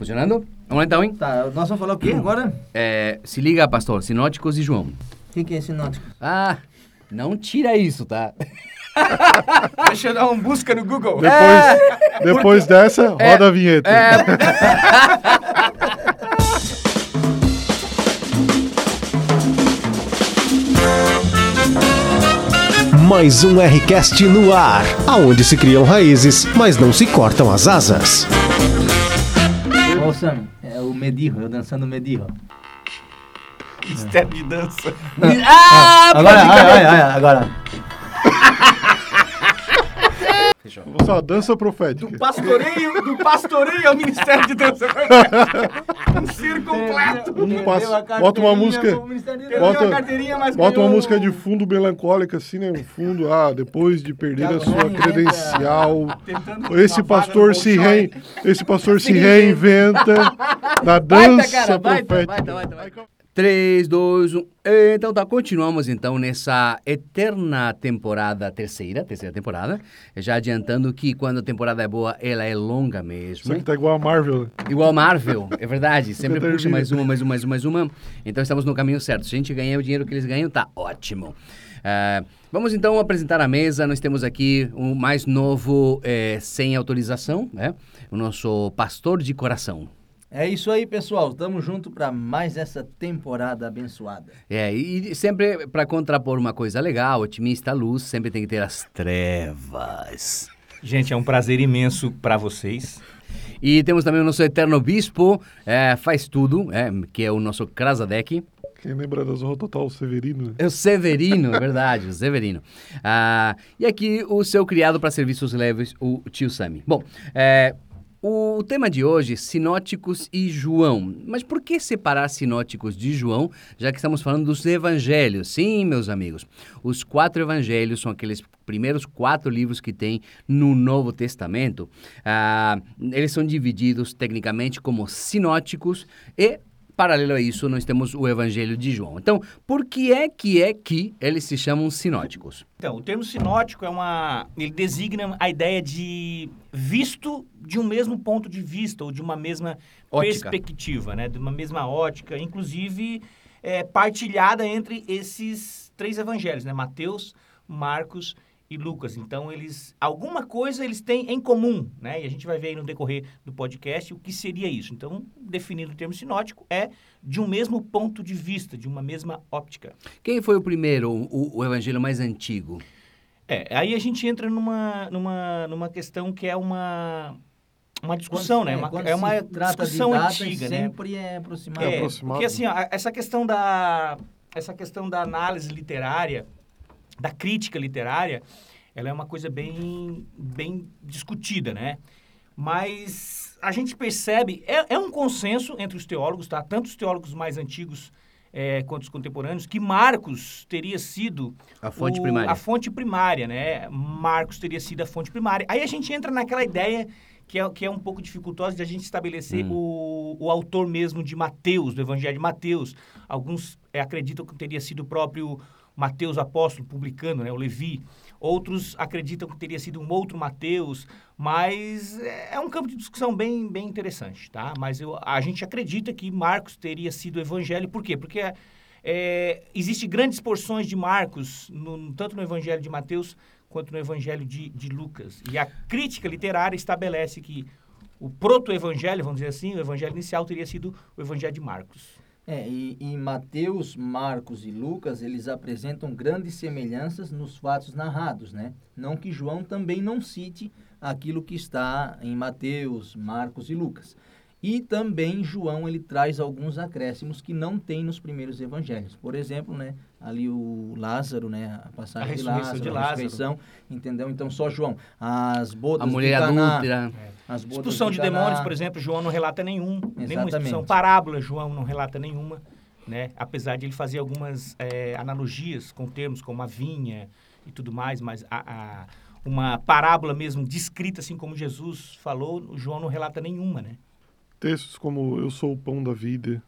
Funcionando? Vamos lá então, hein? Tá, nós vamos falar o quê agora? É, se liga, pastor. Sinóticos e João. O que, que é sinótico? Ah, não tira isso, tá? Deixa eu dar uma busca no Google. Depois, depois dessa, roda a vinheta. Mais um Rcast no ar, aonde se criam raízes, mas não se cortam as asas. Ô, Sam, é o Medirro, eu dançando Medirro. Mistério de dança. ah, Agora, ai, ai, ai, agora. Vou fazer uma dança profética. Do pastoreio, do pastoreio ao Ministério de Dança. um ciro completo. Um passo- bota uma música, Perdeu Bota- a carteirinha, mas bota uma música de fundo melancólica assim, né? Um fundo, ah, depois de perder a sua credencial, esse pastor se re... esse pastor se reinventa na Baita, dança cara, baita, profética. Baita, baita, 3, 2, 1. Então tá, continuamos então nessa eterna temporada, terceira, terceira temporada. Já adiantando que quando a temporada é boa, ela é longa mesmo. Isso aqui tá igual a Marvel. Igual Marvel, é verdade. Sempre puxa mais uma, mais uma, mais uma, mais uma. Então estamos no caminho certo. Se a gente ganhar o dinheiro que eles ganham, tá ótimo. Ah, vamos então apresentar a mesa. Nós temos aqui o mais novo, eh, sem autorização, né? O nosso pastor de coração. É isso aí, pessoal. Tamo junto pra mais essa temporada abençoada. É, e sempre para contrapor uma coisa legal, otimista, luz, sempre tem que ter as trevas. Gente, é um prazer imenso pra vocês. E temos também o nosso eterno bispo, é, faz tudo, é, que é o nosso Krasadek. Quem lembra da Zorra Total, o Severino? né? É o Severino, é verdade, o Severino. Ah, e aqui o seu criado para serviços leves, o tio Sami. Bom, é, o tema de hoje, sinóticos e João. Mas por que separar sinóticos de João, já que estamos falando dos evangelhos? Sim, meus amigos, os quatro evangelhos são aqueles primeiros quatro livros que tem no Novo Testamento. Ah, eles são divididos tecnicamente como sinóticos e Paralelo a isso, nós temos o Evangelho de João. Então, por que é que é que eles se chamam sinóticos? Então, o termo sinótico é uma. Ele designa a ideia de visto de um mesmo ponto de vista, ou de uma mesma Ótica. perspectiva, né? De uma mesma ótica, inclusive é, partilhada entre esses três evangelhos, né? Mateus, Marcos e Lucas. Então, eles. Alguma coisa eles têm em comum, né? E a gente vai ver aí no decorrer do podcast o que seria isso. Então, definindo o termo sinótico, é de um mesmo ponto de vista, de uma mesma óptica. Quem foi o primeiro, o, o evangelho mais antigo? É, aí a gente entra numa, numa, numa questão que é uma, uma discussão, né? é, Uma- quando é uma discussão datas, antiga, né? sempre é aproximado. É, aproximado. porque assim, ó, essa questão da essa questão da análise literária, da crítica literária, ela é uma coisa bem bem discutida, né? Mas a gente percebe é, é um consenso entre os teólogos, tá? Tanto os teólogos mais antigos é, quanto os contemporâneos, que Marcos teria sido A fonte o- primária. A fonte primária, né? Marcos teria sido a fonte primária. Aí a gente entra naquela ideia que é, que é um pouco dificultosa de a gente estabelecer Hum. o, o autor mesmo de Mateus, do Evangelho de Mateus. Alguns é, acreditam que teria sido o próprio Mateus apóstolo, publicano, né? O Levi. Outros acreditam que teria sido um outro Mateus, mas é um campo de discussão bem, bem interessante, tá? Mas eu, a gente acredita que Marcos teria sido o evangelho, por quê? Porque é, existe grandes porções de Marcos, no- tanto no Evangelho de Mateus quanto no Evangelho de, de Lucas. E a crítica literária estabelece que o proto-evangelho, vamos dizer assim, o evangelho inicial teria sido o Evangelho de Marcos. É, e, e Mateus, Marcos e Lucas, eles apresentam grandes semelhanças nos fatos narrados, né? Não que João também não cite aquilo que está em Mateus, Marcos e Lucas. E também João, ele traz alguns acréscimos que não tem nos primeiros evangelhos. Por exemplo, né, ali o Lázaro, né, a passagem A de ressurreição Lázaro, de a Lázaro. ressurreição, entendeu? Então só João. As bodas A mulher de Caná, adúltera. as bodas Expulsão de, Caná, demônios, por exemplo, João não relata nenhum. Nenhuma Exatamente. expulsão. Parábola, João não relata nenhuma. Né? Apesar de ele fazer algumas eh, analogias com termos como a vinha e tudo mais, mas a, a- uma parábola mesmo descrita assim como Jesus falou, o João não relata nenhuma, né? Textos como Eu sou o pão da vida.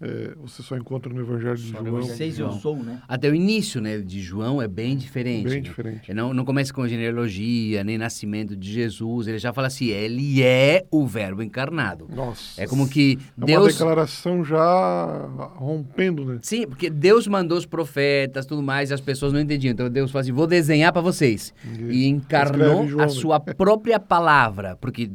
É, você só encontra no Evangelho de Só João. Evangelho. Seis eu sou, né? Até o início né, de João é bem diferente. Bem né? diferente. Ele Não, não começa com genealogia, nem nascimento de Jesus. Ele já fala assim, ele é o verbo encarnado. Nossa. É como que É uma Deus... declaração já rompendo, né? Sim, porque Deus mandou os profetas, tudo mais, e as pessoas não entendiam. Então Deus falou assim: vou desenhar para vocês. E encarnou Escreve João, a né? sua própria palavra, porque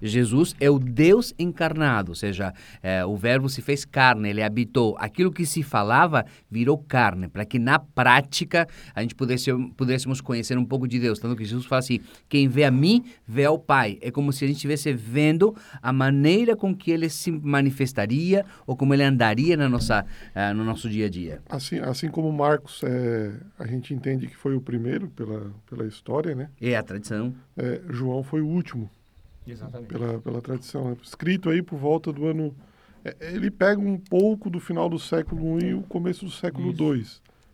Jesus é o Deus encarnado, ou seja, é, o Verbo se fez carne, ele habitou. Aquilo que se falava virou carne, para que na prática a gente pudesse, pudéssemos conhecer um pouco de Deus. Tanto que Jesus fala assim: quem vê a mim, vê ao Pai. É como se a gente estivesse vendo a maneira com que ele se manifestaria ou como ele andaria na nossa, ah, no nosso dia a dia. Assim, assim como Marcos, é, a gente entende que foi o primeiro pela, pela história, né? É a tradição. É, João foi o último Exatamente. pela, pela tradição. né? Escrito aí por volta do ano. É, ele pega um pouco do final do século I e o começo do século II,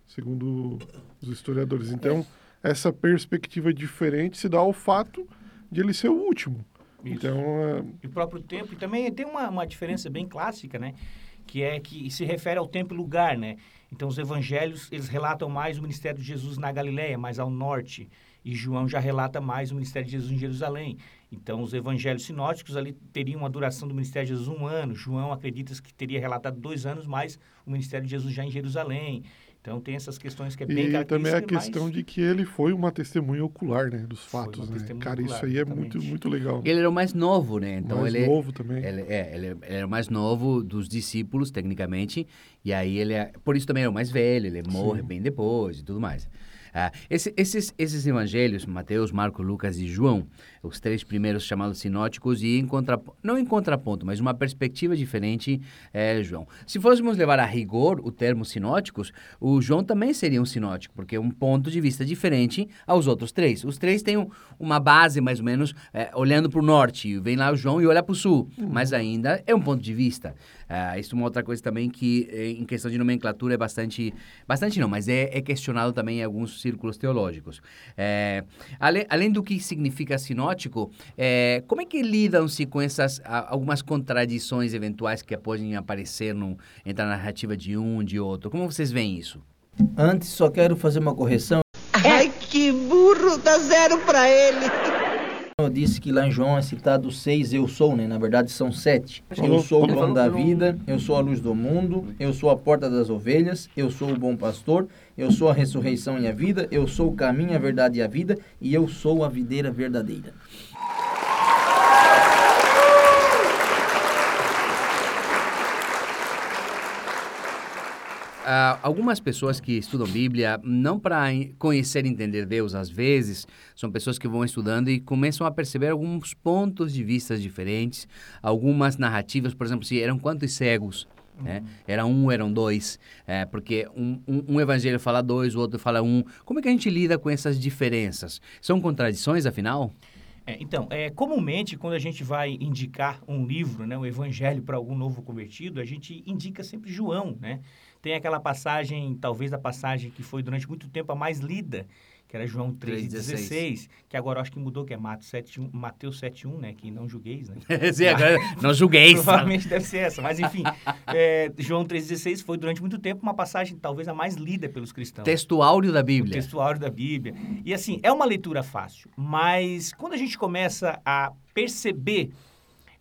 segundo os historiadores. Então, essa perspectiva diferente se dá ao fato de ele ser o último. Isso. Então, é, E o próprio tempo, e também tem uma, uma diferença bem clássica, né? Que é que se refere ao tempo e lugar, né? Então, os evangelhos, eles relatam mais o ministério de Jesus na Galileia, mais ao norte. E João já relata mais o ministério de Jesus em Jerusalém. Então, os evangelhos sinóticos ali teriam uma duração do ministério de Jesus um ano. João acredita que teria relatado dois anos, mais o ministério de Jesus já em Jerusalém. Então, tem essas questões que é bem E também a questão mas- de que ele foi uma testemunha ocular, né, dos fatos, né? Cara, isso ocular, aí é exatamente. muito, muito legal. Ele era o mais novo, né? Então Mais ele, novo também. ele, é, ele, ele era o mais novo dos discípulos, tecnicamente. E aí ele é. Por isso também é o mais velho, ele morre bem depois e tudo mais. Ah, esse- esses, esses evangelhos, Mateus, Marcos, Lucas e João, os três primeiros chamados sinóticos, e em contraponto, não em contraponto, mas uma perspectiva diferente, é João. Se fôssemos levar a rigor o termo sinóticos, o João também seria um sinótico, porque é um ponto de vista diferente aos outros três. Os três têm um- uma base, mais ou menos, é, olhando para o norte, vem lá o João e olha para o sul, mas ainda é um ponto de vista. Ah, isso é uma outra coisa também que, eh, em questão de nomenclatura, é bastante. Bastante não, mas é, é questionado também em alguns círculos teológicos. É, além do que significa sinótico, é, como é que lidam-se com essas algumas contradições eventuais que podem aparecer no, entre a narrativa de um de outro? Como vocês veem isso? Antes, só quero fazer uma correção. Ai, que burro, dá zero pra ele. Eu disse que lá em João é citado seis eu sou, né? Na verdade são sete. Eu sou o pão da falou- vida, eu sou a luz do mundo, eu sou a porta das ovelhas, eu sou o bom pastor, eu sou a ressurreição e a vida, eu sou o caminho, a verdade e a vida, e eu sou a videira verdadeira. Ah, algumas pessoas que estudam Bíblia, não para conhecer e entender Deus, às vezes, são pessoas que vão estudando e começam a perceber alguns pontos de vista diferentes, algumas narrativas, por exemplo, se eram quantos cegos? Né? Era um, eram dois, é, porque um, um, um evangelho fala dois, o outro fala um. Como é que a gente lida com essas diferenças? São contradições, afinal? É, então, é, comumente, quando a gente vai indicar um livro, né, um evangelho para algum novo convertido, a gente indica sempre João, né? Tem aquela passagem, talvez a passagem que foi durante muito tempo a mais lida, que era João 3,16, que agora acho que mudou, que é Mateus 7,1, Mateus 7,1, né? Que não julgueis, né? Sim, agora, não julguei, sabe? Provavelmente deve ser essa, mas enfim, é, João 3,16 foi durante muito tempo uma passagem talvez a mais lida pelos cristãos. Texto da O Bíblia. textuário da Bíblia. E assim, é uma leitura fácil, mas quando a gente começa a perceber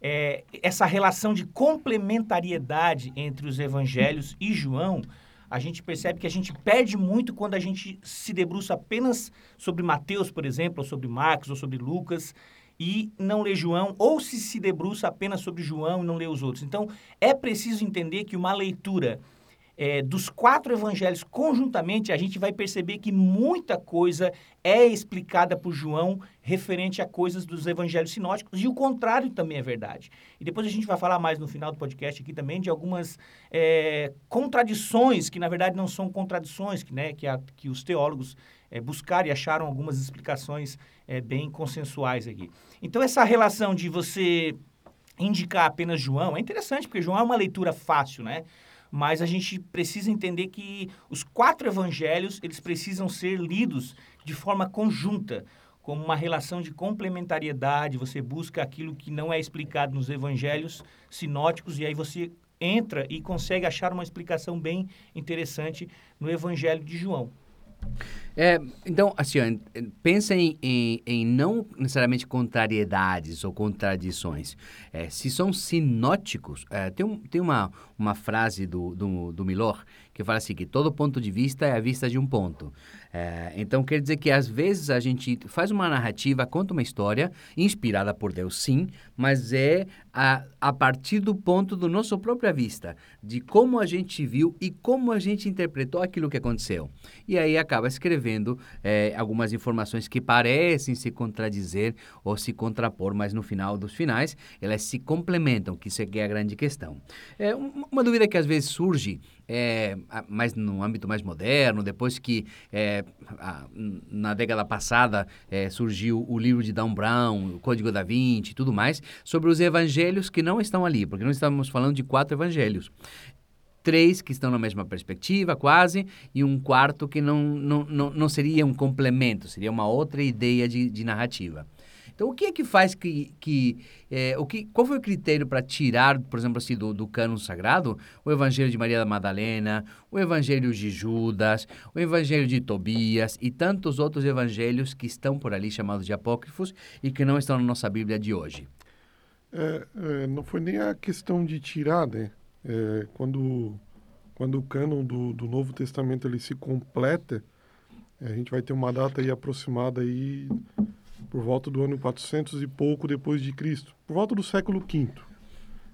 é, essa relação de complementariedade entre os evangelhos e João, a gente percebe que a gente perde muito quando a gente se debruça apenas sobre Mateus, por exemplo, ou sobre Marcos, ou sobre Lucas, e não lê João, ou se se debruça apenas sobre João e não lê os outros. Então, é preciso entender que uma leitura é, dos quatro evangelhos conjuntamente, a gente vai perceber que muita coisa é explicada por João referente a coisas dos evangelhos sinóticos, e o contrário também é verdade. E depois a gente vai falar mais no final do podcast aqui também de algumas é, contradições, que na verdade não são contradições, que, né, que, a- que os teólogos é, buscaram e acharam algumas explicações é, bem consensuais aqui. Então, essa relação de você indicar apenas João é interessante, porque João é uma leitura fácil, né? Mas a gente precisa entender que os quatro evangelhos, eles precisam ser lidos de forma conjunta, como uma relação de complementariedade. Você busca aquilo que não é explicado nos evangelhos sinóticos e aí você entra e consegue achar uma explicação bem interessante no Evangelho de João. É, então, assim, ó, pensa em, em, em, não necessariamente contrariedades ou contradições. É, se são sinóticos, é, tem, um, tem uma, uma frase do, do, do Milor que fala assim, que todo ponto de vista é a vista de um ponto. É, então, quer dizer que às vezes a gente faz uma narrativa, conta uma história, inspirada por Deus, sim, mas é a, a partir do ponto do nosso própria vista, de como a gente viu e como a gente interpretou aquilo que aconteceu. E aí acaba escrevendo é, algumas informações que parecem se contradizer ou se contrapor, mas no final dos finais elas se complementam, que isso é, é a grande questão. É, uma dúvida que às vezes surge é, mais no âmbito mais moderno, depois que é, a, na década passada é, surgiu o livro de Dan Brown, o Código da Vinci e tudo mais, sobre os evangelhos que não estão ali, porque nós estamos falando de quatro evangelhos. Três que estão na mesma perspectiva, quase, e um quarto que não, não, não, não seria um complemento, seria uma outra ideia de, de narrativa. Então, o que é que faz que... que é, o que, qual foi o critério para tirar, por exemplo, assim, do, do cânon sagrado, o Evangelho de Maria da Madalena, o Evangelho de Judas, o Evangelho de Tobias e tantos outros evangelhos que estão por ali chamados de apócrifos e que não estão na nossa Bíblia de hoje? É, é, não foi nem a questão de tirar, né? É, quando, quando o cânon do, do Novo Testamento ele se completa, a gente vai ter uma data aí aproximada aí por volta do ano 400 e pouco depois de Cristo, por volta do século V.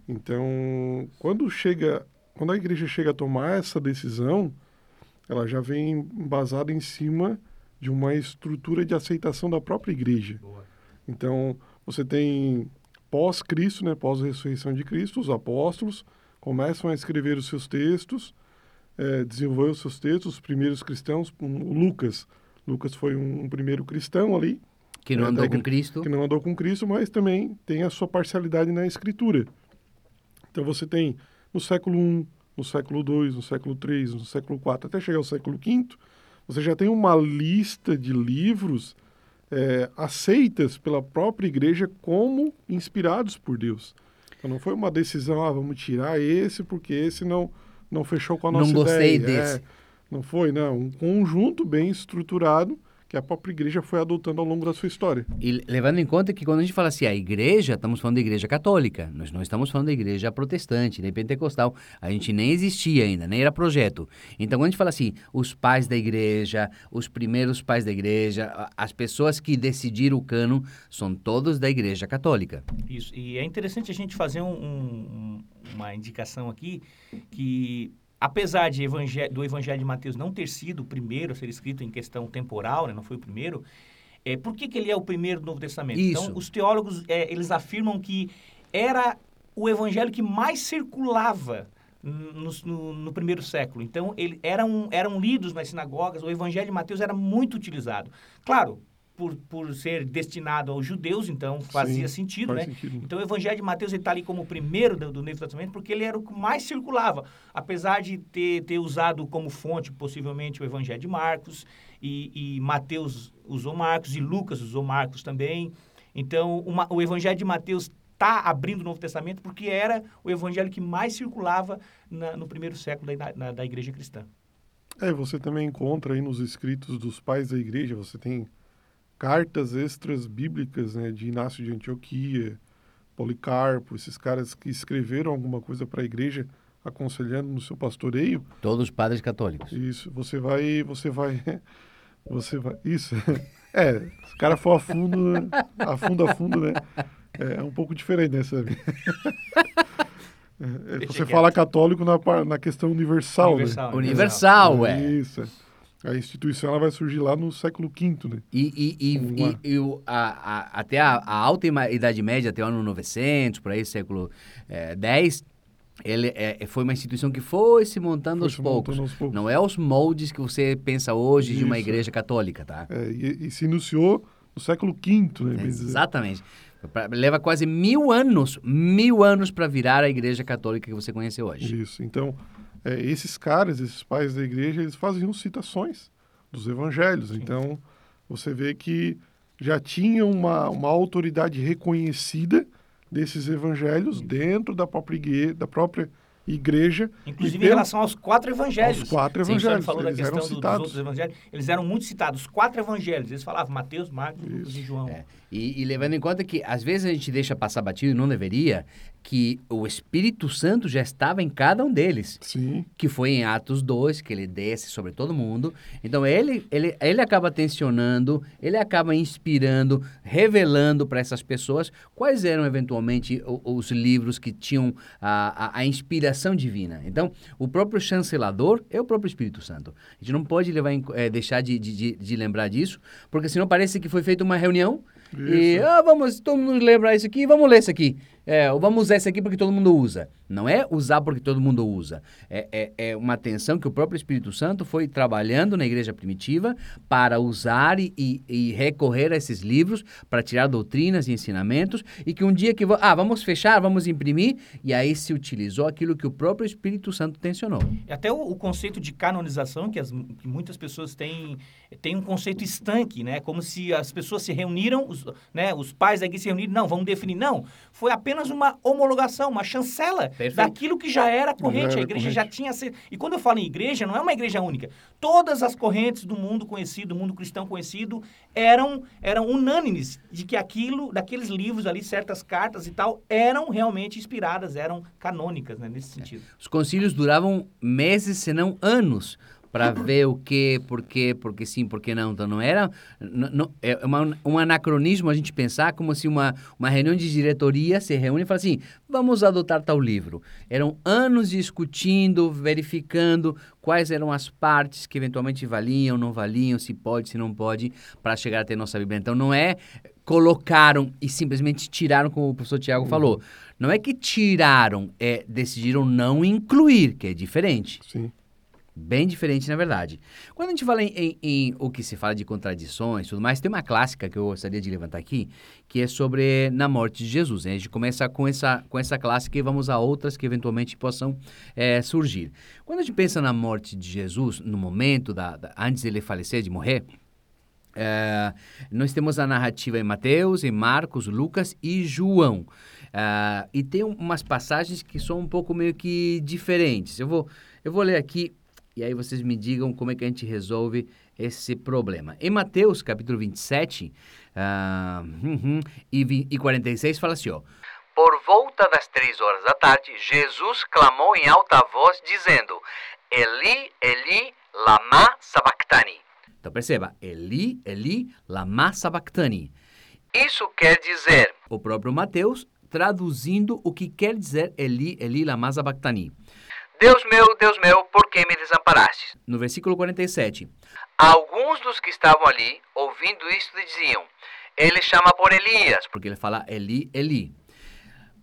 Então, quando chega, quando a igreja chega a tomar essa decisão, ela já vem embasada em cima de uma estrutura de aceitação da própria igreja. Então, você tem pós-Cristo, né, pós-ressurreição de Cristo, os apóstolos começam a escrever os seus textos, é, desenvolver os seus textos, os primeiros cristãos, o Lucas. Lucas foi um, um primeiro cristão ali, que não andou com Cristo. Que não andou com Cristo, mas também tem a sua parcialidade na escritura. Então você tem no século I, no século II, no século III, no século IV, até chegar ao século V, você já tem uma lista de livros é, aceitas pela própria igreja como inspirados por Deus. Então não foi uma decisão, ah, vamos tirar esse porque esse não, não fechou com a nossa ideia. Não gostei desse. É, não foi, não. Um conjunto bem estruturado que a própria igreja foi adotando ao longo da sua história. E levando em conta que quando a gente fala assim, a igreja, estamos falando da igreja católica, nós não estamos falando da igreja protestante, nem pentecostal, a gente nem existia ainda, nem era projeto. Então, quando a gente fala assim, os pais da igreja, os primeiros pais da igreja, as pessoas que decidiram o cano, são todos da igreja católica. Isso, e é interessante a gente fazer um, um, uma indicação aqui, que apesar de evangelho, do Evangelho de Mateus não ter sido o primeiro a ser escrito em questão temporal, né, não foi o primeiro, é, por que, que ele é o primeiro do Novo Testamento? Isso. Então, os teólogos, é, eles afirmam que era o evangelho que mais circulava no, no, no, primeiro século. Então, ele, eram, eram lidos nas sinagogas, o evangelho de Mateus era muito utilizado. Claro, por, por ser destinado aos judeus, então fazia Sim, sentido, né? Sentido. Então o Evangelho de Mateus está ali como o primeiro do, do Novo Testamento, porque ele era o que mais circulava, apesar de ter, ter usado como fonte, possivelmente, o Evangelho de Marcos, e, e Mateus usou Marcos, e Lucas usou Marcos também. Então, uma, o Evangelho de Mateus está abrindo o Novo Testamento porque era o evangelho que mais circulava na, no primeiro século da, na, da igreja cristã. É, você também encontra aí nos escritos dos pais da igreja, você tem cartas extras bíblicas né, de Inácio de Antioquia, Policarpo, esses caras que escreveram alguma coisa para a igreja aconselhando no seu pastoreio. Todos padres católicos. Isso, você vai, você vai, você vai, isso. É, o cara for a fundo, a fundo, a fundo, né? É, é um pouco diferente, né, sabe? É, você fala católico na, na questão universal, universal né? Universal, universal é. Isso. A instituição ela vai surgir lá no século V, né? E, e, e, e, o, a, a, até a, a, alta Idade Média, até o ano 900, por aí, século X, é, ele é, foi uma instituição que foi se montando, foi aos, se poucos. montando aos, poucos. Não é os moldes que você pensa hoje Isso. de uma igreja católica, tá? É, e, se iniciou no século V, né? exatamente. Leva quase mil anos, mil anos para virar a igreja católica que você conhece hoje. Isso. Então, é, esses caras, esses pais da igreja, eles faziam citações dos evangelhos. Sim. Então, você vê que já tinha uma, uma autoridade reconhecida desses evangelhos Sim. dentro da própria igreja, da própria igreja. Inclusive e em pelo- relação aos quatro evangelhos. Aos quatro Sim, evangelhos, falou da eles questão eram do- dos citados. outros evangelhos. Eles eram muito citados. Os quatro evangelhos. Eles falavam Mateus, Marcos, Lucas e João. É. E, e levando em conta que às vezes a gente deixa passar batido e não deveria, que o Espírito Santo já estava em cada um deles. Sim, que foi em Atos 2, que ele desce sobre todo mundo. Então ele, ele, ele acaba tensionando, ele acaba inspirando, revelando para essas pessoas quais eram eventualmente o- os livros que tinham a, a, a inspiração divina. Então, o próprio chancelador é o próprio Espírito Santo. A gente não pode levar em eh, deixar de, de, de- lembrar disso, porque senão parece que foi feita uma reunião e, Isso. ah, vamos, todo mundo lembrar isso aqui, vamos ler isso aqui. É, vamos usar isso aqui porque todo mundo usa. Não é usar porque todo mundo usa. É, é, é uma atenção que o próprio Espírito Santo foi trabalhando na igreja primitiva para usar e, e, e recorrer a esses livros para tirar doutrinas e ensinamentos e que um dia que... Ah, vamos fechar, vamos imprimir e aí se utilizou aquilo que o próprio Espírito Santo tensionou. E até o, o conceito de canonização, que, as- que muitas pessoas têm, tem um conceito estanque, né? Como se as pessoas se reuniram, os, né? os pais igreja se reuniram, não, vamos definir. Não, foi apenas uma homologação, uma chancela Perfeito. daquilo que já era corrente. a igreja corrente. já tinha... sido- E quando eu falo em igreja, não é uma igreja única. Todas as correntes do mundo conhecido, do mundo cristão conhecido, eram, eram unânimes de que aquilo, daqueles livros ali, certas cartas e tal, eram realmente inspiradas, eram canônicas, né? Nesse sentido. Os concílios duravam meses, se não anos, para ver o que, por quê, porque sim, por que não. Então não era. não- é uma- um anacronismo a gente pensar como se uma, uma reunião de diretoria se reúne e fala assim: vamos adotar tal livro. Eram anos discutindo, verificando quais eram as partes que eventualmente valiam, não valiam, se pode, se não pode, para chegar a ter nossa Bíblia. Então não é colocaram e simplesmente tiraram, como o professor Tiago falou. Não é que tiraram, é decidiram não incluir, que é diferente. sim. Bem diferente, na verdade. Quando a gente fala em, em- em o que se fala de contradições tudo mais, tem uma clássica que eu gostaria de levantar aqui, que é sobre na morte de Jesus. né? A gente começa com essa, com essa clássica e vamos a outras que eventualmente possam eh, surgir. Quando a gente pensa na morte de Jesus, no momento, da, da- antes dele falecer, de morrer, é, nós temos a narrativa em Mateus, em Marcos, Lucas e João. Ah, e tem um- umas passagens que são um pouco meio que diferentes. Eu vou, eu vou ler aqui e aí vocês me digam como é que a gente resolve esse problema. Em Mateus, capítulo 27 ah, uhum, e, e 46, fala assim, ó. Por volta das três horas da tarde, Jesus clamou em alta voz, dizendo, Eli, Eli, lama sabachthani. Então perceba, Eli, Eli, lama sabachthani. Isso quer dizer, o próprio Mateus traduzindo o que quer dizer Eli, Eli, lama sabachthani. Deus meu, Deus meu, por que me desamparaste? No versículo 47. Alguns dos que estavam ali, ouvindo isto, diziam, ele chama por Elias, porque ele fala Eli, Eli.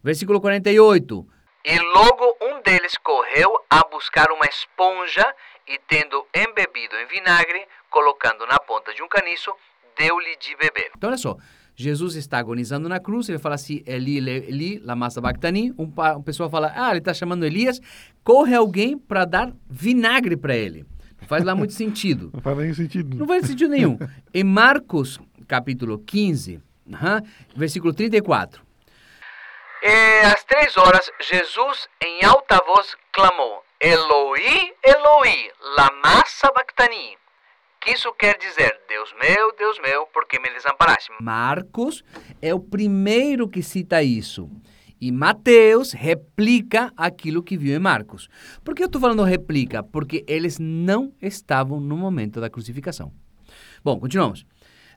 Versículo 48. E logo um deles correu a buscar uma esponja e, tendo embebido em vinagre, colocando na ponta de um caniço, deu-lhe de beber. Então, olha só. Jesus está agonizando na cruz, ele fala assim, Eli, Eli, lama sabachthani. Um, um pessoal fala, ah, ele está chamando Elias. Corre alguém para dar vinagre para ele. Não faz lá muito sentido. Não faz nem sentido. Não faz sentido nenhum. Em Marcos, capítulo 15, aham, versículo 34. E às três horas, Jesus, em alta voz, clamou: Eloi, Eloi, lama sabachthani. Isso quer dizer, Deus meu, Deus meu, por que me desamparaste? Marcos é o primeiro que cita isso. E Mateus replica aquilo que viu em Marcos. Por que eu estou falando replica? Porque eles não estavam no momento da crucificação. Bom, continuamos.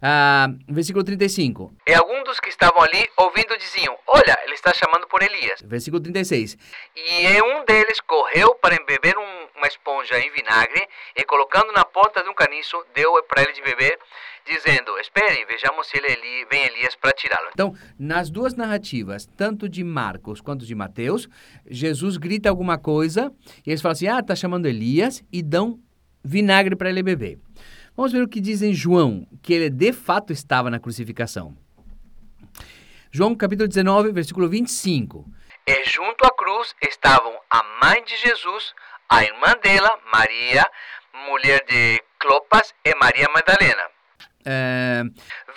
Ah, versículo 35. E alguns dos que estavam ali ouvindo diziam: Olha, ele está chamando por Elias. Versículo 36. E um deles correu para embeber um- uma esponja em vinagre e, colocando na porta de um caniço, deu para ele de beber, dizendo: Esperem, vejamos se ele Eli- vem Elias para tirá-lo. Então, nas duas narrativas, tanto de Marcos quanto de Mateus, Jesus grita alguma coisa e eles falam assim: Ah, está chamando Elias e dão vinagre para ele beber. Vamos ver o que diz em João, que ele de fato estava na crucificação. João capítulo 19, versículo 25. E junto à cruz estavam a mãe de Jesus, a irmã dela, Maria, mulher de Clopas, e Maria Madalena. É,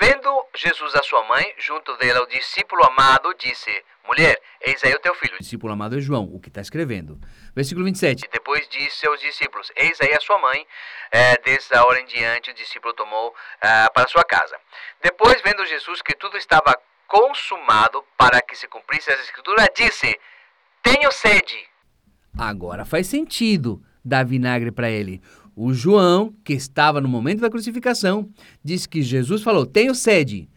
Vendo Jesus a sua mãe, junto dela o discípulo amado, disse: Mulher, eis aí o teu filho. O discípulo amado é João, o que está escrevendo. Versículo 27. Depois disse aos discípulos: Eis aí a sua mãe. É, desde a hora em diante, o discípulo tomou é, para sua casa. Depois, vendo Jesus que tudo estava consumado para que se cumprisse as escrituras, disse: Tenho sede. Agora faz sentido dar vinagre para ele. O João, que estava no momento da crucificação, diz que Jesus falou: Tenho sede.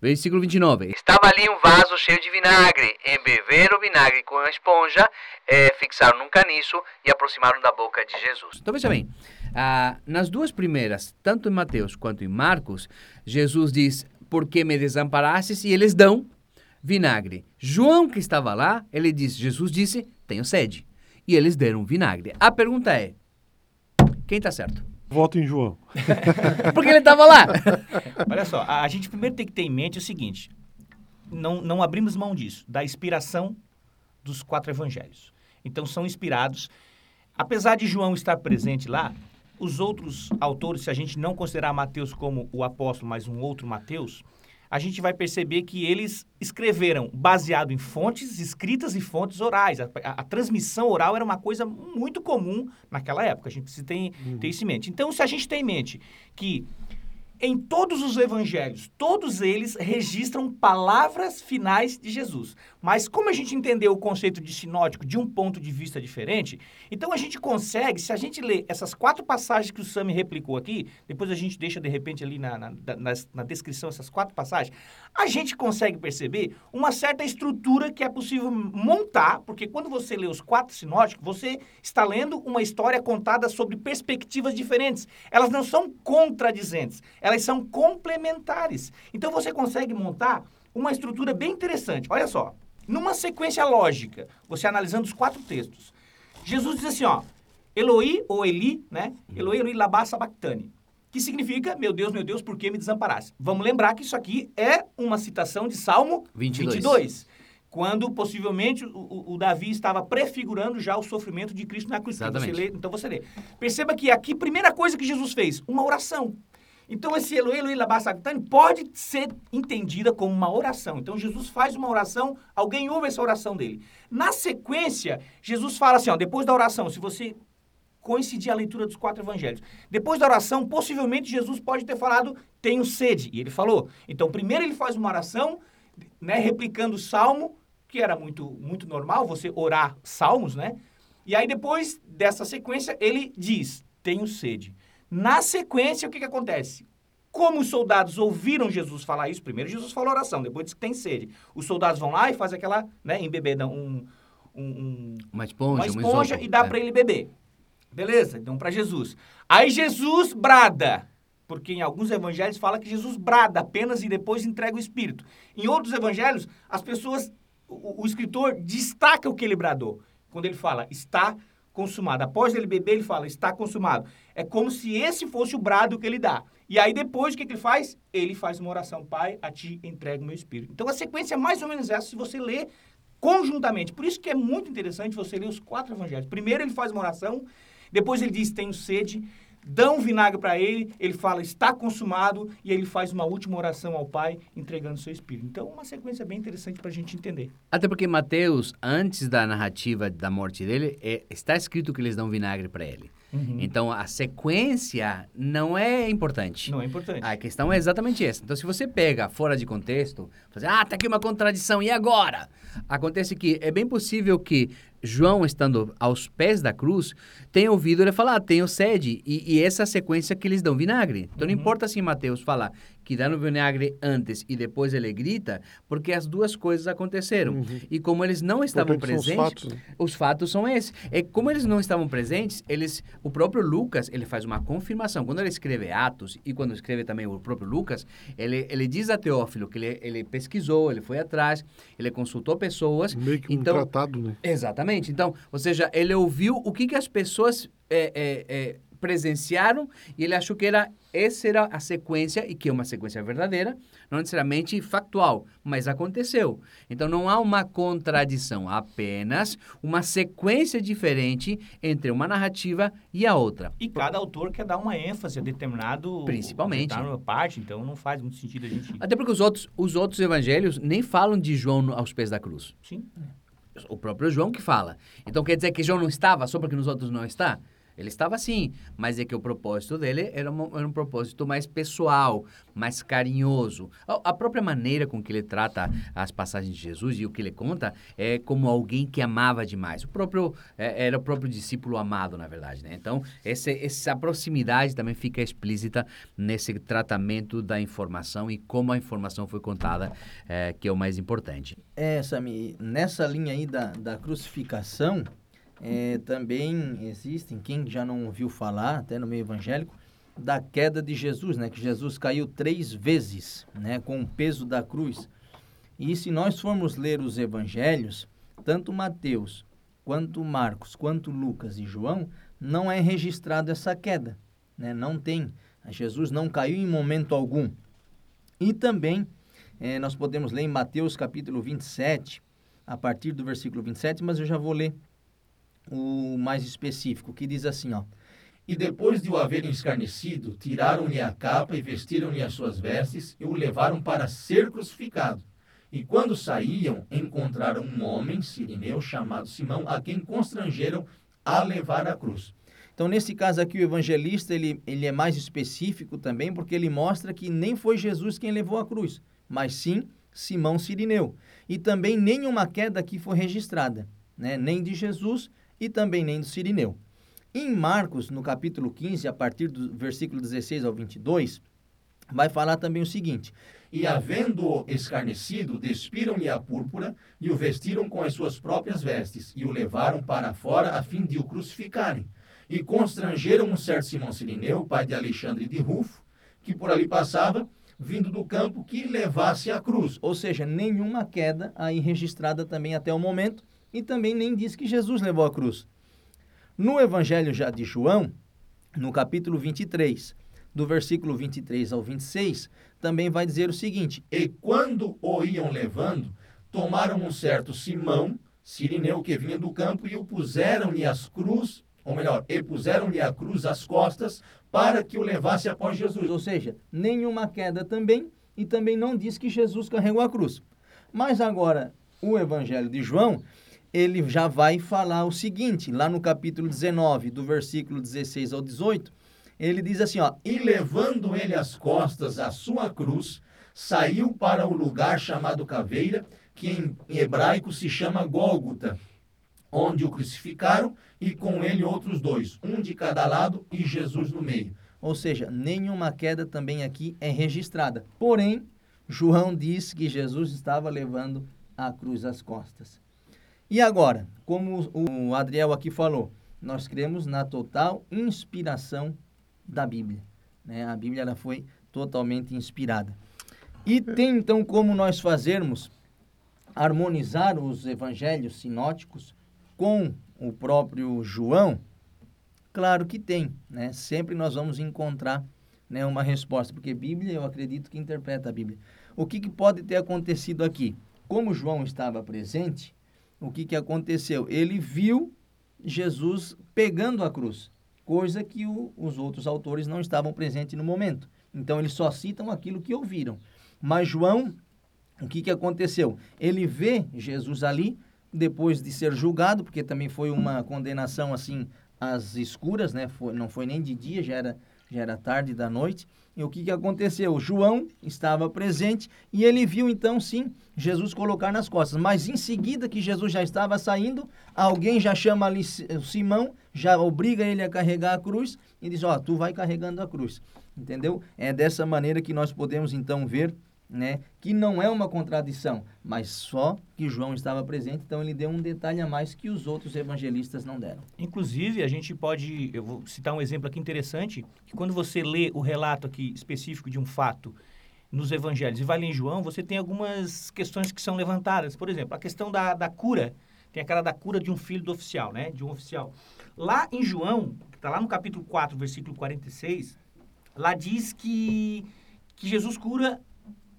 Versículo 29. Estava ali um vaso cheio de vinagre. Embeveram o vinagre com a esponja, é, fixaram num caniço e aproximaram da boca de Jesus. Então veja bem, ah, nas duas primeiras, tanto em Mateus quanto em Marcos, Jesus diz: Por que me desamparastes? E eles dão vinagre. João, que estava lá, ele diz: Jesus disse: Tenho sede. E eles deram vinagre. A pergunta é: quem está certo? Voto em João. Porque ele estava lá. Olha só, a, a gente primeiro tem que ter em mente o seguinte: não, não abrimos mão disso, da inspiração dos quatro evangelhos. Então são inspirados. Apesar de João estar presente lá, os outros autores, se a gente não considerar Mateus como o apóstolo, mas um outro Mateus, a gente vai perceber que eles escreveram baseado em fontes escritas e fontes orais. A, a- a transmissão oral era uma coisa muito comum naquela época. A gente precisa ter, ter isso em mente. Então, se a gente tem em mente que em todos os evangelhos, todos eles registram palavras finais de Jesus. Mas como a gente entendeu o conceito de sinótico de um ponto de vista diferente, então a gente consegue, se a gente ler essas quatro passagens que o Sami replicou aqui, depois a gente deixa de repente ali na, na, na, na descrição essas quatro passagens, a gente consegue perceber uma certa estrutura que é possível montar, porque quando você lê os quatro sinóticos, você está lendo uma história contada sobre perspectivas diferentes. Elas não são contradizentes, elas são complementares. Então você consegue montar uma estrutura bem interessante. Olha só, numa sequência lógica, você analisando os quatro textos, Jesus diz assim, ó, Eloi ou Eli, né? Eloi, Eloi, labá sabactani. Que significa, meu Deus, meu Deus, por que me desamparaste? Vamos lembrar que isso aqui é uma citação de Salmo 22. 22 quando possivelmente o, o- Davi estava prefigurando já o sofrimento de Cristo na cruz. Então você, Exatamente. lê, então você lê. Perceba que aqui, primeira coisa que Jesus fez, uma oração. Então esse Eloi, Eloi, labá sabactani pode ser entendida como uma oração. Então Jesus faz uma oração, alguém ouve essa oração dele. Na sequência, Jesus fala assim, ó, depois da oração, se você coincidir a leitura dos quatro evangelhos. Depois da oração, possivelmente Jesus pode ter falado, tenho sede. E ele falou. Então, primeiro ele faz uma oração, né, replicando o salmo, que era muito, muito normal, você orar salmos, né? E aí, depois dessa sequência, ele diz, tenho sede. Na sequência, o que, que acontece? Como os soldados ouviram Jesus falar isso, primeiro Jesus falou oração, depois diz que tem sede. Os soldados vão lá e fazem aquela, né, embebedam um, um, um, Uma esponja, uma um esponja isótopo. e dá É. para ele beber. Beleza? Então para Jesus. Aí Jesus brada, porque em alguns evangelhos fala que Jesus brada apenas e depois entrega o espírito. Em outros evangelhos, as pessoas o, o escritor destaca o que ele bradou. Quando ele fala está consumado. Após ele beber, ele fala está consumado. É como se esse fosse o brado que ele dá. E aí depois o que, que ele faz? Ele faz uma oração, Pai, a ti entrego meu espírito. Então a sequência é mais ou menos essa se você ler conjuntamente. Por isso que é muito interessante você ler os quatro evangelhos. Primeiro ele faz uma oração, depois ele diz tenho sede, dão vinagre para ele, ele fala está consumado e ele faz uma última oração ao Pai entregando seu espírito. Então uma sequência bem interessante para a gente entender. Até porque Mateus, antes da narrativa da morte dele, é- está escrito que eles dão vinagre para ele. Então a sequência não é importante. Não é importante. A questão é exatamente essa. Então, se você pega fora de contexto, fazer, ah, tá aqui uma contradição, e agora? Acontece que é bem possível que João, estando aos pés da cruz, tenha ouvido ele falar, ah, tenho sede, e, e essa sequência que eles dão vinagre. Então, Uhum. não importa se Mateus fala que dá no vinagre antes e depois ele grita, porque as duas coisas aconteceram. E como eles não estavam presentes, fatos, né? os fatos são esses. É como eles não estavam presentes, eles, o próprio Lucas, ele faz uma confirmação. Quando ele escreve Atos e quando escreve também o próprio Lucas, ele, ele diz a Teófilo que ele, ele pesquisou, ele foi atrás, ele consultou pessoas. Meio que um então, tratado, né? Exatamente. Então, ou seja, ele ouviu o que, que as pessoas é, é, é, presenciaram e ele achou que era essa era a sequência e que é uma sequência verdadeira, não necessariamente factual, mas aconteceu. Então não há uma contradição, há apenas uma sequência diferente entre uma narrativa e a outra. E cada autor quer dar uma ênfase a determinado Principalmente. determinada parte, então não faz muito sentido a gente. Até porque os outros, os outros evangelhos nem falam de João aos pés da cruz. Sim. O próprio João que fala. Então quer dizer que João não estava só porque nos outros não está? Ele estava sim, mas é que o propósito dele era um, era um propósito mais pessoal, mais carinhoso. A, a própria maneira com que ele trata as passagens de Jesus e o que ele conta é como alguém que amava demais. O próprio é, era o próprio discípulo amado, na verdade. Né? Então esse, essa proximidade também fica explícita nesse tratamento da informação e como a informação foi contada, é, que é o mais importante. É, Sami, nessa linha aí da, da crucificação, é, também existem, quem já não ouviu falar, até no meio evangélico, da queda de Jesus, né? Que Jesus caiu três vezes, né? Com o peso da cruz. E se nós formos ler os evangelhos, tanto Mateus, quanto Marcos, quanto Lucas e João, não é registrado essa queda, né? Não tem. Jesus não caiu em momento algum. E também eh, nós podemos ler em Mateus capítulo 27, a partir do versículo 27, mas eu já vou ler o mais específico, que diz assim, ó. E depois de o haverem escarnecido, tiraram-lhe a capa e vestiram-lhe as suas vestes e o levaram para ser crucificado. E quando saíam, encontraram um homem, sirineu, chamado Simão, a quem constrangeram a levar a cruz. Então, nesse caso aqui, o evangelista, ele, ele é mais específico também, porque ele mostra que nem foi Jesus quem levou a cruz, mas sim Simão Sirineu. E também nenhuma queda aqui foi registrada, né? nem de Jesus e também nem do Sirineu. Em Marcos, no capítulo 15, a partir do versículo 16 ao 22, vai falar também o seguinte: E havendo-o escarnecido, despiram-lhe a púrpura e o vestiram com as suas próprias vestes e o levaram para fora a fim de o crucificarem. E constrangeram um certo Simão Sirineu, pai de Alexandre de Rufo, que por ali passava, vindo do campo, que levasse a cruz. Ou seja, nenhuma queda aí registrada também até o momento, e também nem diz que Jesus levou a cruz. No Evangelho já de João, no capítulo 23, do versículo 23 ao 26, também vai dizer o seguinte: E quando o iam levando, tomaram um certo Simão, Sirineu, que vinha do campo, e o puseram-lhe as cruz, ou melhor, e puseram-lhe a cruz às costas, para que o levasse após Jesus. Ou seja, nenhuma queda também, e também não diz que Jesus carregou a cruz. Mas agora, o Evangelho de João, ele já vai falar o seguinte, lá no capítulo 19, do versículo 16 ao 18, ele diz assim, ó, E levando ele às costas a sua cruz, saiu para o lugar chamado Caveira, que em hebraico se chama Gólgota, onde o crucificaram, e com ele outros dois, um de cada lado e Jesus no meio. Ou seja, nenhuma queda também aqui é registrada. Porém, João diz que Jesus estava levando a cruz às costas. E agora, como o Adriel aqui falou, nós cremos na total inspiração da Bíblia. Né? A Bíblia ela foi totalmente inspirada. E tem então como nós fazermos harmonizar os evangelhos sinóticos com o próprio João? Claro que tem, né? Sempre nós vamos encontrar né, uma resposta, porque Bíblia, eu acredito que interpreta a Bíblia. O que, que pode ter acontecido aqui? Como João estava presente, o que, que aconteceu? Ele viu Jesus pegando a cruz, coisa que o, os outros autores não estavam presentes no momento. Então, eles só citam aquilo que ouviram. Mas João, o que, que aconteceu? Ele vê Jesus ali, depois de ser julgado, porque também foi uma condenação assim às escuras, né? Foi, não foi nem de dia, já era, já era tarde da noite. E o que, que aconteceu? João estava presente e ele viu então sim Jesus colocar nas costas. Mas em seguida que Jesus já estava saindo, alguém já chama ali Simão, já obriga ele a carregar a cruz e diz: Ó, oh, tu vai carregando a cruz. Entendeu? É dessa maneira que nós podemos então ver né, que não é uma contradição, mas só que João estava presente, então ele deu um detalhe a mais que os outros evangelistas não deram. Inclusive, a gente pode, eu vou citar um exemplo aqui interessante, que quando você lê o relato aqui específico de um fato nos evangelhos e vai ler em João, você tem algumas questões que são levantadas. Por exemplo, a questão da, da cura tem aquela da cura de um filho do oficial, né? De um oficial. Lá em João, está lá no capítulo 4, versículo 46, lá diz que, que Jesus cura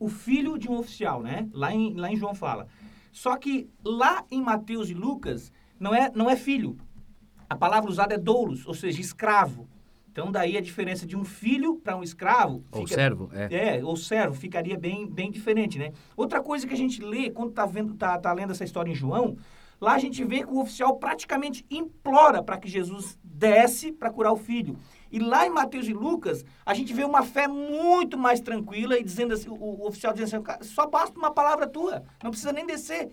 o filho de um oficial, né? Lá em, lá em João fala. Só que lá em Mateus e Lucas, não é, não é filho. A palavra usada é doulos, ou seja, escravo. Então, daí a diferença de um filho para um escravo. Ou servo, é. É, ou servo, ficaria bem, bem diferente, né? Outra coisa que a gente lê quando tá, vendo, tá, tá lendo essa história em João, lá a gente vê que o oficial praticamente implora para que Jesus desce para curar o filho. E lá em Mateus e Lucas, a gente vê uma fé muito mais tranquila e dizendo assim, o, o oficial dizendo assim, só basta uma palavra tua, não precisa nem descer.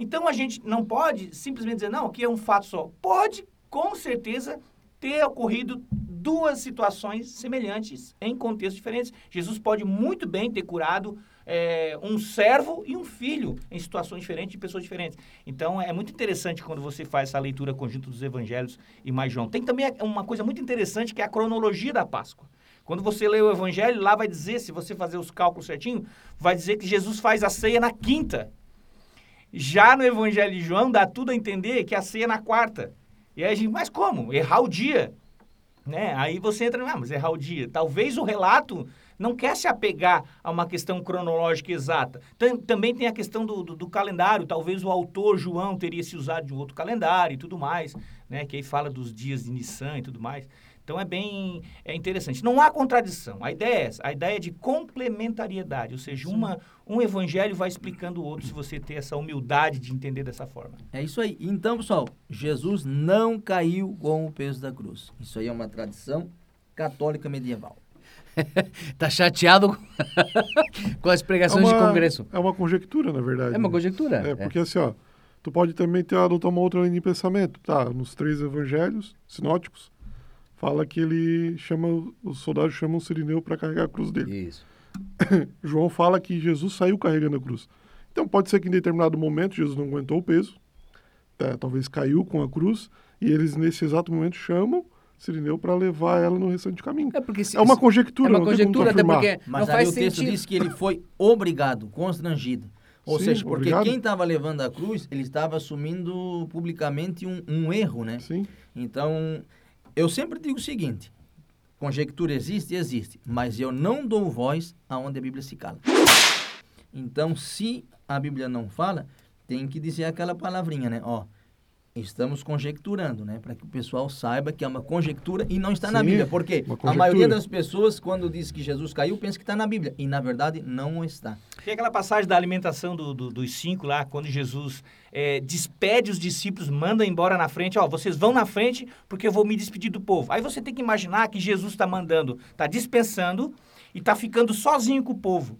Então a gente não pode simplesmente dizer, não, aqui é um fato só. Pode, com certeza, ter ocorrido duas situações semelhantes em contextos diferentes. Jesus pode muito bem ter curado é, um servo e um filho em situações diferentes, de pessoas diferentes. Então, é muito interessante quando você faz essa leitura conjunta dos evangelhos e mais João. Tem também uma coisa muito interessante que é a cronologia da Páscoa. Quando você lê o evangelho, lá vai dizer, se você fazer os cálculos certinho, vai dizer que Jesus faz a ceia na quinta. Já no evangelho de João, dá tudo a entender que a ceia é na quarta. E aí a gente, mas como? Errar o dia. Né? Aí você entra, ah, mas errar o dia. Talvez o relato não quer se apegar a uma questão cronológica exata. Também tem a questão do, do, do, calendário. Talvez o autor João teria se usado de um outro calendário e tudo mais, né? Que aí fala dos dias de Nissan e tudo mais. Então é bem é interessante. Não há contradição. A ideia é essa. A ideia é de complementariedade. Ou seja, uma, um evangelho vai explicando o outro se você ter essa humildade de entender dessa forma. É isso aí. Então, pessoal, Jesus não caiu com o peso da cruz. Isso aí é uma tradição católica medieval. tá chateado com as pregações é uma, de congresso. É uma conjectura, na verdade. É uma conjectura. É, porque é. assim, ó, tu pode também ter adotado uma outra linha de pensamento. Tá, nos três evangelhos sinóticos, fala que ele chama, os soldados chamam o Sirineu para carregar a cruz dele. Isso. João fala que Jesus saiu carregando a cruz. Então pode ser que em determinado momento Jesus não aguentou o peso, tá, talvez caiu com a cruz, e eles nesse exato momento chamam Sirineu para levar ela no restante do caminho. É, porque se, é uma conjectura, é uma conjectura, até porque Mas aí o texto diz que ele foi obrigado, constrangido. Ou Sim, seja, porque obrigado. quem estava levando a cruz, ele estava assumindo publicamente um, um erro, né? Sim. Então, eu sempre digo o seguinte: conjectura existe, existe, mas eu não dou voz aonde a Bíblia se cala. Então, se a Bíblia não fala, tem que dizer aquela palavrinha, né? Ó, Estamos conjecturando, né? Para que o pessoal saiba que é uma conjectura e não está Sim, na Bíblia. Porque a maioria das pessoas, quando diz que Jesus caiu, pensa que está na Bíblia. E, na verdade, não está. Tem aquela passagem da alimentação do, do, dos cinco lá, quando Jesus é, despede os discípulos, manda embora na frente. Ó, vocês vão na frente porque eu vou me despedir do povo. Aí você tem que imaginar que Jesus está mandando, está dispensando e está ficando sozinho com o povo.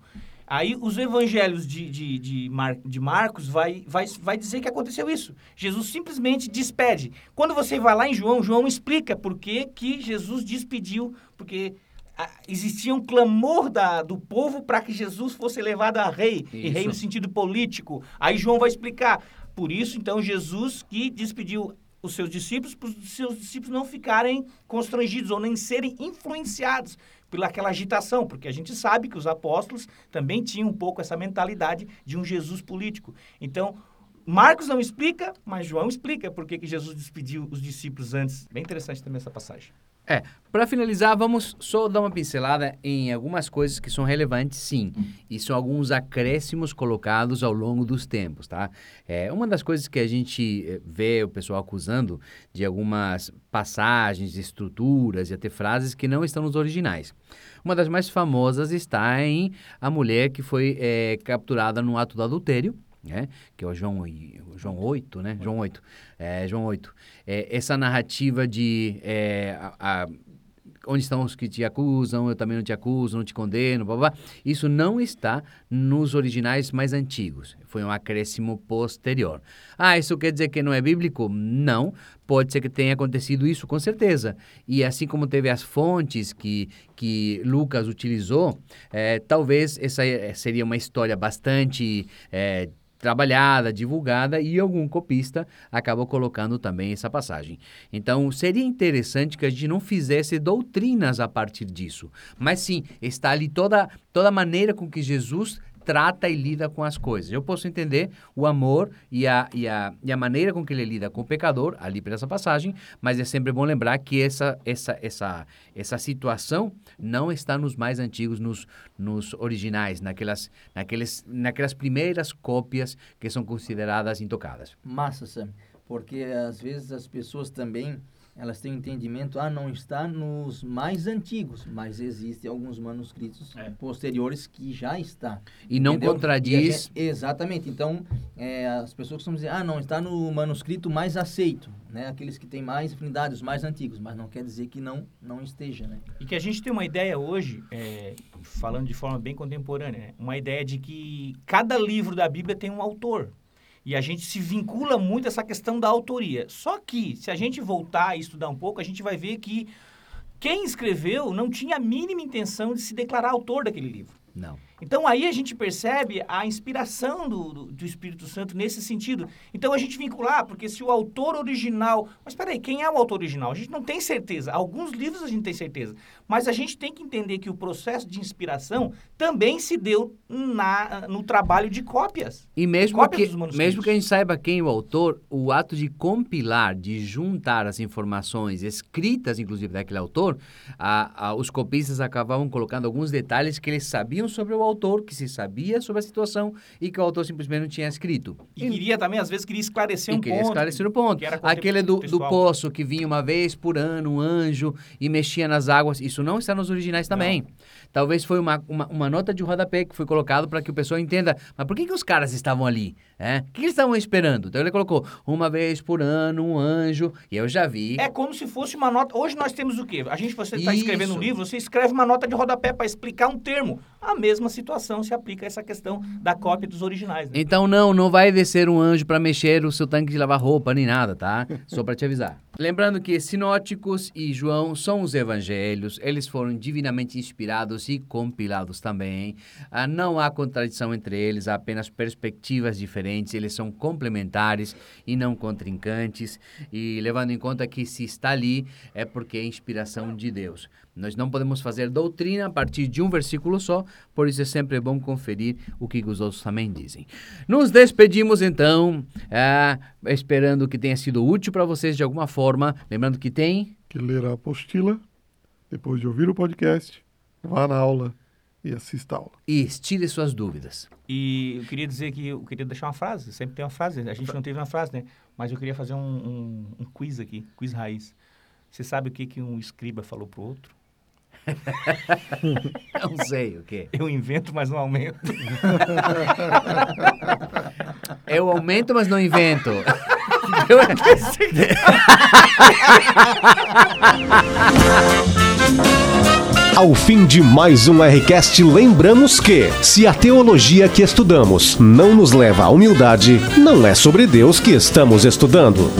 Aí os evangelhos de, de, de, Mar, de Marcos vai, vai, vai dizer que aconteceu isso. Jesus simplesmente despede. Quando você vai lá em João, João explica por que, que Jesus despediu, porque a, existia um clamor da, do povo para que Jesus fosse levado a rei, isso. e rei no sentido político. Aí João vai explicar. Por isso, então, Jesus que despediu os seus discípulos, para os seus discípulos não ficarem constrangidos ou nem serem influenciados pelaquela agitação, porque a gente sabe que os apóstolos também tinham um pouco essa mentalidade de um Jesus político. Então, Marcos não explica, mas João explica por que Jesus despediu os discípulos antes. Bem interessante também essa passagem. É, para finalizar, vamos só dar uma pincelada em algumas coisas que são relevantes, sim, e são alguns acréscimos colocados ao longo dos tempos, tá? É, uma das coisas que a gente eh, vê o pessoal acusando de algumas passagens, estruturas e até frases que não estão nos originais. Uma das mais famosas está em a mulher que foi é, capturada no ato do adultério, né? que é o João, o João 8, né? João 8. É, João 8. É, essa narrativa de é, a, a, onde estão os que te acusam, eu também não te acuso, não te condeno, blá, blá. Isso não está nos originais mais antigos. Foi um acréscimo posterior. Ah, isso quer dizer que não é bíblico? Não. Pode ser que tenha acontecido isso, com certeza. E assim como teve as fontes que, que Lucas utilizou, é, talvez essa seria uma história bastante é, trabalhada, divulgada e algum copista acabou colocando também essa passagem. Então, seria interessante que a gente não fizesse doutrinas a partir disso, mas sim, está ali toda, toda a maneira com que Jesus trata e lida com as coisas. Eu posso entender o amor e a, e a, e a maneira com que ele lida com o pecador, ali por essa passagem, mas é sempre bom lembrar que essa, essa, essa, essa situação não está nos mais antigos, nos, nos originais, naquelas, naqueles, naquelas primeiras cópias que são consideradas intocadas. Massa, Sam. Porque às vezes as pessoas também elas têm um entendimento, ah, não está nos mais antigos, mas existem alguns manuscritos É. posteriores que já está. E não entendeu? contradiz. E a gente- exatamente. Então, é, as pessoas costumam dizer, ah, não, está no manuscrito mais aceito, né? Aqueles que têm mais afinidade, os mais antigos, mas não quer dizer que não, não esteja, né? E que a gente tem uma ideia hoje, é, falando de forma bem contemporânea, né? uma ideia de que cada livro da Bíblia tem um autor. E a gente se vincula muito a essa questão da autoria. Só que, se a gente voltar e estudar um pouco, a gente vai ver que quem escreveu não tinha a mínima intenção de se declarar autor daquele livro. Não. Então aí a gente percebe a inspiração do, do, do Espírito Santo nesse sentido. Então a gente vincular, porque se o autor original. Mas peraí, quem é o autor original? A gente não tem certeza. Alguns livros a gente tem certeza. Mas a gente tem que entender que o processo de inspiração também se deu na, no trabalho de cópias. E mesmo Cópias que, mesmo que a gente saiba quem é o autor, o ato de compilar, de juntar as informações escritas, inclusive, daquele autor, a- a- os copistas acabavam colocando alguns detalhes que eles sabiam sobre o autor, que se sabia sobre a situação e que o autor simplesmente não tinha escrito. E queria também, às vezes, queria esclarecer um queria ponto. esclarecer o ponto. que era Aquele do, do poço que vinha uma vez por ano, um anjo, e mexia nas águas. Isso não está nos originais também. Talvez foi uma, uma, uma nota de rodapé que foi colocado para que o pessoal entenda. Mas por que, que os caras estavam ali? É? O que, que eles estavam esperando? Então ele colocou uma vez por ano, um anjo. E eu já vi. É como se fosse uma nota. Hoje nós temos o quê? A gente, você está escrevendo um livro, você escreve uma nota de rodapé para explicar um termo. A mesma situação se aplica a essa questão da cópia dos originais. Né? Então não, não vai descer um anjo para mexer o seu tanque de lavar roupa nem nada, tá? Só para te avisar. Lembrando que Sinóticos e João são os evangelhos, eles foram divinamente inspirados e compilados também. Ah, não há contradição entre eles, há apenas perspectivas diferentes, eles são complementares e não contrincantes. E levando em conta que se está ali é porque é inspiração de Deus. Nós não podemos fazer doutrina a partir de um versículo só, por isso é sempre bom conferir o que os outros também dizem. Nos despedimos então, ah, esperando que tenha sido útil para vocês de alguma forma. Lembrando que tem. Que ler a apostila, depois de ouvir o podcast, vá na aula e assista a aula. E tire suas dúvidas. E eu queria dizer que eu queria deixar uma frase, sempre tem uma frase, a gente não teve uma frase, né? Mas eu queria fazer um, um, um quiz aqui, quiz raiz. Você sabe o que, que um escriba falou pro outro? Não sei o quê. Eu invento, mas não aumento. Eu aumento, mas não invento. Ao fim de mais um Rcast, lembramos que, se a teologia que estudamos não nos leva à humildade, não é sobre Deus que estamos estudando.